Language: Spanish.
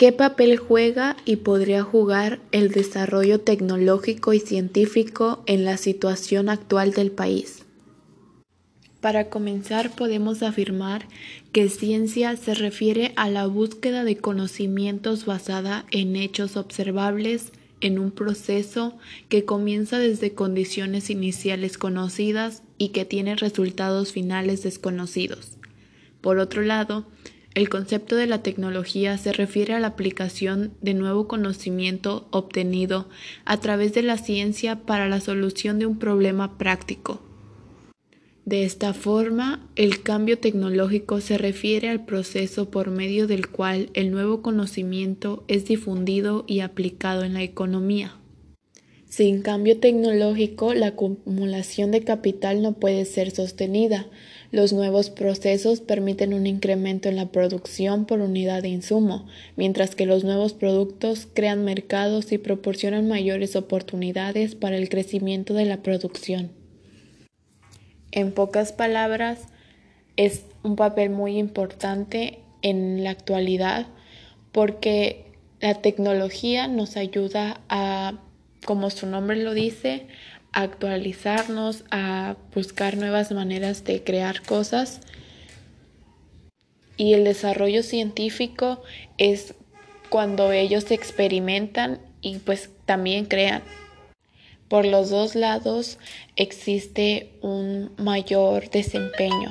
¿Qué papel juega y podría jugar el desarrollo tecnológico y científico en la situación actual del país? Para comenzar, podemos afirmar que ciencia se refiere a la búsqueda de conocimientos basada en hechos observables en un proceso que comienza desde condiciones iniciales conocidas y que tiene resultados finales desconocidos. Por otro lado, el concepto de la tecnología se refiere a la aplicación de nuevo conocimiento obtenido a través de la ciencia para la solución de un problema práctico. De esta forma, el cambio tecnológico se refiere al proceso por medio del cual el nuevo conocimiento es difundido y aplicado en la economía. Sin cambio tecnológico, la acumulación de capital no puede ser sostenida, los nuevos procesos permiten un incremento en la producción por unidad de insumo, mientras que los nuevos productos crean mercados y proporcionan mayores oportunidades para el crecimiento de la producción. En pocas palabras, es un papel muy importante en la actualidad porque la tecnología nos ayuda a, como su nombre lo dice, actualizarnos, a buscar nuevas maneras de crear cosas. Y el desarrollo científico es cuando ellos experimentan y pues también crean. Por los dos lados existe un mayor desempeño.